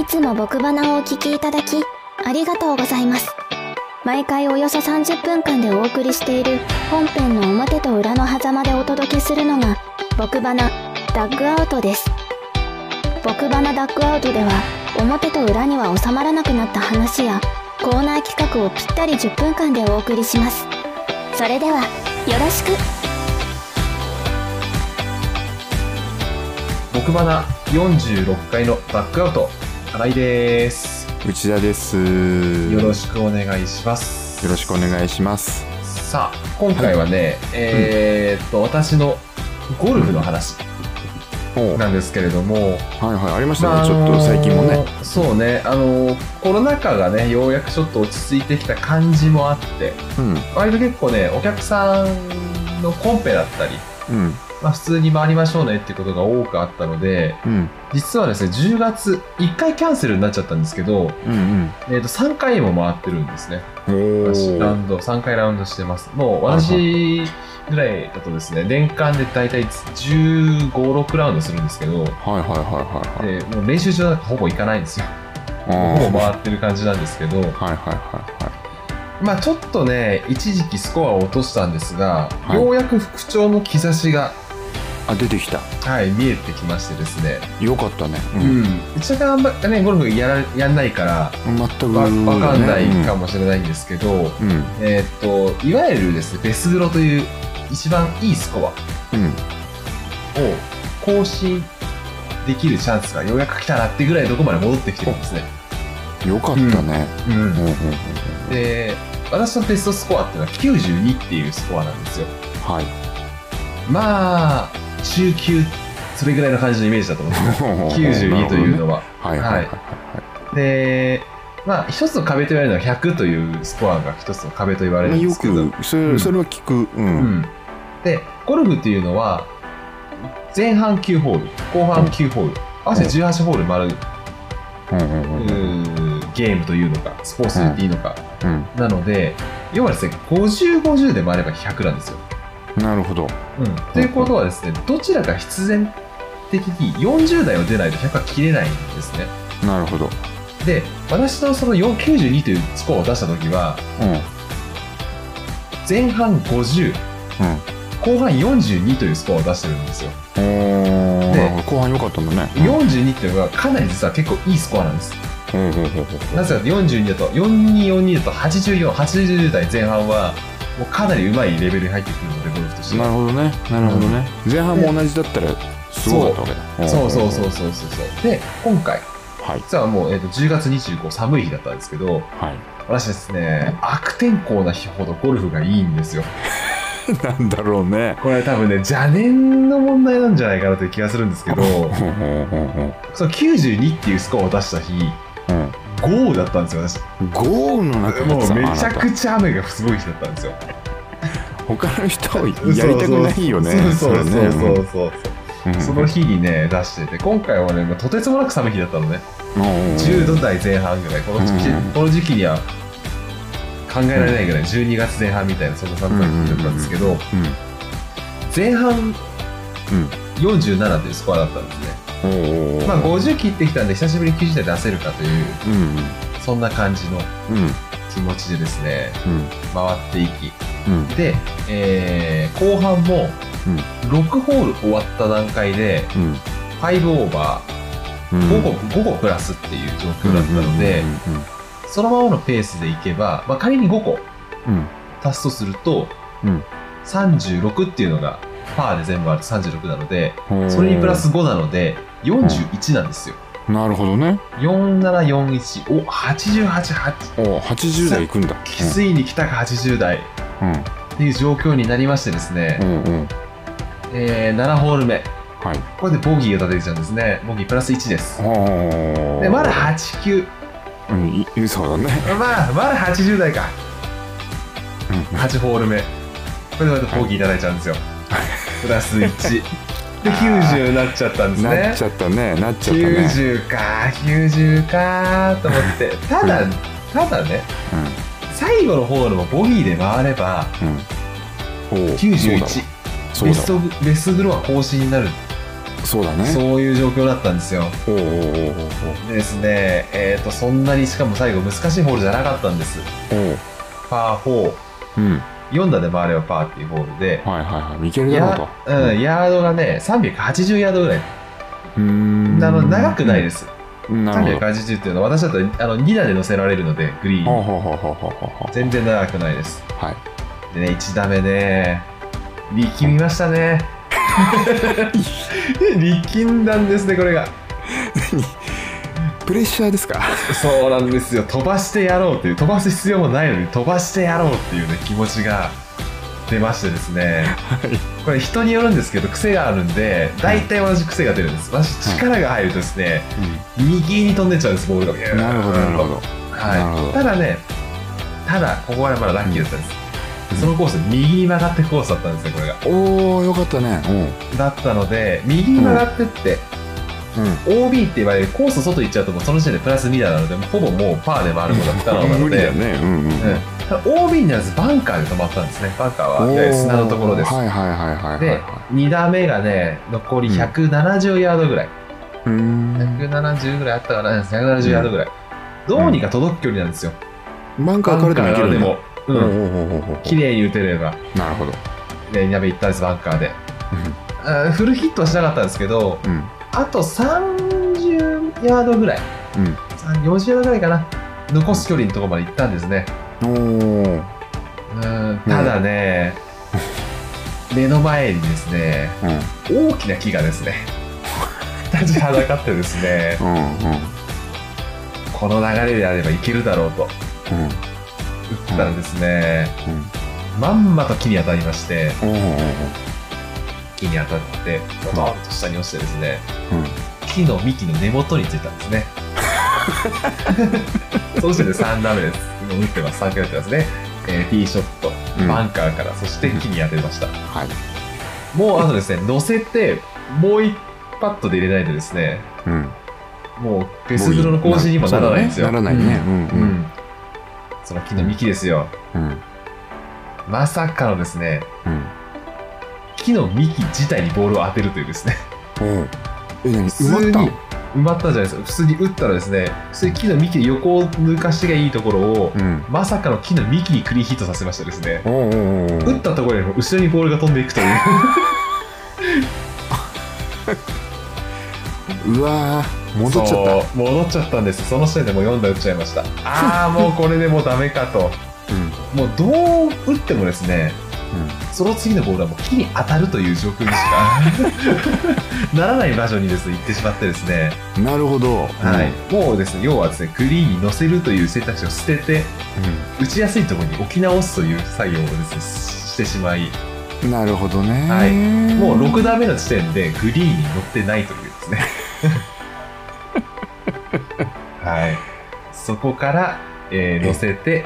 いつも僕花をお聞きいただき、ありがとうございます。毎回およそ30分間でお送りしている本編の表と裏の狭間でお届けするのが、僕花ダッグアウトです。僕花ダッグアウトでは、表と裏には収まらなくなった話や、コーナー企画をぴったり10分間でお送りします。それでは、よろしく。僕花46回のバックアウト新井です。内田です。よろししくお願いします。よろしくお願いします。さあ今回はね、えーっと私のゴルフの話なんですけれども、はいありましたね、まあちょっと最近もね。そうねあのコロナ禍がねようやくちょっと落ち着いてきた感じもあってうん。割と結構ねお客さんのコンペだったりうんまあ、普通に回りましょうねっていうことが多くあったのでうん。実はですね10月1回キャンセルになっちゃったんですけど、うんえー、と3回も回ってるんですね。私ラウーンド3回ラウンドしてます。もう私ぐらいだとですね年間で大体1 5 6ラウンドするんですけどはいはいはいはいはい。でもう練習場なんかほぼ行かないんですよ。ほぼ回ってる感じなんですけどはいはいはいはまあちょっとね一時期スコアを落としたんですが、はい。ようやく復調の兆しが、い。あ、出てきた。はい、見えてきましてですねよかったね。うん、うちはあんまねゴルフやらやんないからうん。全く、わね。わかんないかもしれないんですけど、うん。うん。えーっといわゆるですねベスグロという一番いいスコアをうん。更新できるチャンスがようやく来たなってぐらいどこまで戻ってきてるんですね。よかったね。うんうんうんうんうん。で私のベストスコアっていうのは92っていうスコアなんですよ。はい。まあ中級それぐらいの感じのイメージだと思う。んですよ92というのは。はいはいはいはでまあ一つの壁と言われるのは100というスコアが一つの壁と言われるんですけど。く、それ、それは聞く。う。うん。ん、でゴルフっていうのは前半9ホール後半9ホール合わせて18ホール回る、うん。ゲームというのかスポーツと言っていいのか、うん。なので要はですね5050で回れば100なんですよ、なるほど。うん、ということはですねどちらか必然的に40台を出ないと100は切れないんですねなるほど。で私のその4 92というスコアを出した時はうん。前半50うん。後半42というスコアを出してるんですよおーなるほど後半良かったんだね。42っていうのがかなり実は結構いいスコアなんですうんうんうんうんなぜかというと42だと4242だと8480台前半はもうかなりうまいレベルに入ってくるのでゴルフとしてはなるほどね。なるほどね。前半も同じだったらすごかったわけだ。そうそうそうそうそうそうで今回はい。実はもう、えー、と10月25寒い日だったんですけどはい。私ですね悪天候な日ほどゴルフがいいんですよ なんだろうね。これ多分ね邪念の問題なんじゃないかなという気がするんですけどうんうんうんその92っていうスコアを出した日うん豪雨だったんですよ私。うん豪雨の中もうめちゃくちゃ雨がすごい日だったんですよ。た他の人はやりたくないよね。そうそうそう。そうそうその日にね出してて今回はねとてつもなく寒い日だったのね。10度台前半ぐらい。この時期,、うん。この時期には考えられないぐらい12月前半みたいなそんな寒さだったんですけどうん。前半うん。47というスコアだったんですね、まあ、50切ってきたんで久しぶりに90台出せるかといううんそんな感じのうん。気持ちでですねうん。回っていき。うん。で、えー後半もうん。6ホール終わった段階でうん。5オーバーうん。5個 ,5 個プラスっていう状況だったので、そのままのペースでいけば、まあ、仮に5個うん。足すとすると、うん。36っていうのがパーで全部あると36なのでうんそれにプラス5なので41なんですよ、なるほどね。4741お888お80代いくんだ。ついに来たか80台うん。っていう状況になりましてですね、うんうん。えー7ホール目。はい。これでボギーが立てちゃうんですね。ボギープラス1です。でまだ89うんいそうだね。まあまだ80台か。うん。8ホール目。これでまたボギーいただいちゃうんですよ、プラス1で90になっちゃったんですなねっちゃったねなっちゃったね。90か90かと思って。ただうん。ただね最後のホールもボギーで回ればうん。う。んおう91そうだ。ベストベストグロは更新になる。そうだね。そういう状況だったんですよ。おうおうおでですね、えっ、と、そんなにしかも最後難しいホールじゃなかったんです。パー4、うん4打で回ればパーっていうホールで、はいはいはい。いけるだろうと。や,、うん、ヤードがね、380ヤードぐらい。うーん。あの長くないです。なるほど。380っていうのは私だとあの2打で乗せられるので、グリーン。全然長くないです。はい。でね、1打目ね、力みましたね。力んだんですね、これが。プレッシャーですか？そうなんですよ。飛ばしてやろうっていう、飛ばす必要もないのに飛ばしてやろうっていうね、気持ちが出ましてですね。これ人によるんですけど、癖があるんで、大体同じ癖が出るんです。私、力が入るとですね、右に飛んでっちゃうんです、ボールが。なるほどなるほどはい。どただね、ただ、ここはまだラッキーだったんです。そのコース、右に曲がってコースだったんですね、これが。おおよかったねだったので、右に曲がってって、うん OB って言われるコース外行っちゃうともうその時点でプラス2打なので、ほぼもうパーで回ることは不可能なので、無ね。うんうんうん。OB にならずバンカーで止まったんですね。バンカーは、砂のところです。はいはいはいはいはいではい、2打目がね、残り170ヤードぐらい。うーん。170ぐらいあったかな、170ヤードぐらい。どうにか届く距離なんですよ。バンカーからでもいけるねバンカーからでも、うん、ほうほうほうほうほう綺麗に打てれば。なるほど。で、2打目行ったんです、バンカーで。あーフルヒットはしなかったんですけど、うんあと30ヤードぐらい、うん。3 40ヤードぐらいかな、残す距離のところまで行ったんですね。おおうん。ただね、目の前にですね、うん。大きな木がですね、立ちはだかってですね、うんうん。この流れであればいけるだろうとうん。打ったらですね、うん。まんまと木に当たりまして、木に当たって、ドドンと下に落ちてですね、うん木の幹の根元についたんですね。そしてね、3打目です。今打ってます。3回打ってますね。えーティーショット、うんバンカーから、そして木に当てました。はいもうあとですね、乗せて、もう一パットで入れないとですね、うんもうベスグロの更新にもならないんですよ。ならないねうんうんうんその木の幹ですよ。うんまさかのですね、うん木の幹自体にボールを当てるというですね、おおえ何普通埋まったに埋まったじゃないですか。普通に打ったらですね、普通に木の幹で横を抜かしがいいところを、うんまさかの木の幹にクリーンヒットさせましたですね。おおお打ったところよりも後ろにボールが飛んでいくという。うわー戻っちゃっそう戻っちゃったんです。その時点でもう4打打っちゃいました。ああ、もうこれでもうダメかと。たうんもうどう打ってもですね、その次のボールはもう木に当たるという状況にしか ならない場所にですね、行ってしまってですね、うんなるほど。はい、もうですね、要はですね、グリーンに乗せるという選択肢を捨てて、打ちやすいところに置き直すという作業をですね、してしまい、うんなるほどね。はい。もう6打目の時点でグリーンに乗ってないというですね。はい。そこから、えー乗せて、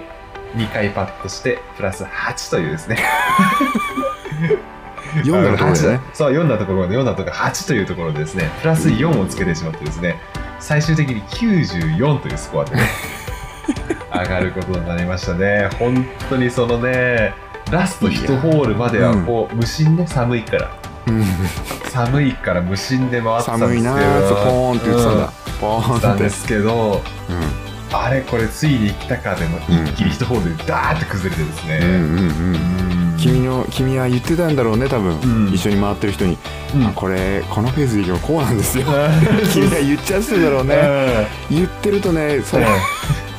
2回パットして、プラス8というですね。読んだところでね。そう、読んだところで、読んだところ8というところでですね、プラス4をつけてしまってですね、最終的に94というスコアでね、上がることになりましたね。本当にそのね、ラスト1ホールまではこう、無心で寒いから、うん。寒いから無心で回ってたんですけど、寒いなー。とポーンって言ってたんだ。ポうん。言ってーンってたんですけど、うんあれこれついに来たかでも一気に1ホールでダーって崩れてですね、うんうんうん。うん君の君は言ってたんだろうね多分、うん。一緒に回ってる人に、うん。あこれこのペースでいけばこうなんですよ。うん。君は言っちゃってただろうね。言ってるとねそれ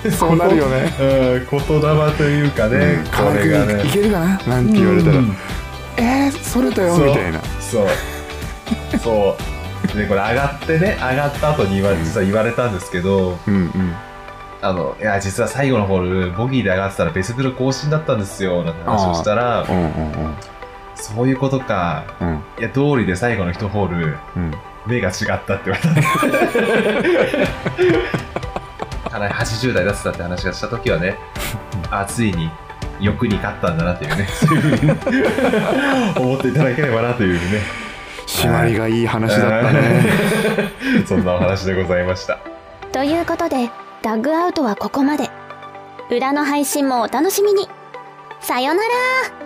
うん。そうなるよね。うん。言霊というかね、うん。いけるかな？なんて言われたら、うん。えー、それだよ？みたいな。そう。そう。でこれ上がってね上がった後に言われ実は言われたんですけど。うんうんあのいや実は最後のホールボギーで上がってたらベースブル更新だったんですよなんて話をしたらうんうんそういうことか。うん。うんいや道理で最後の1ホールうん。目が違ったって言われた。んですかなり80代出せたって話がした時はね あついに欲に勝ったんだなっていうねそういうふうに思っていただければなというね。締まりがいい話だったね。そんなお話でございました。ということで、ダッグアウトはここまで。裏の配信もお楽しみに。さよなら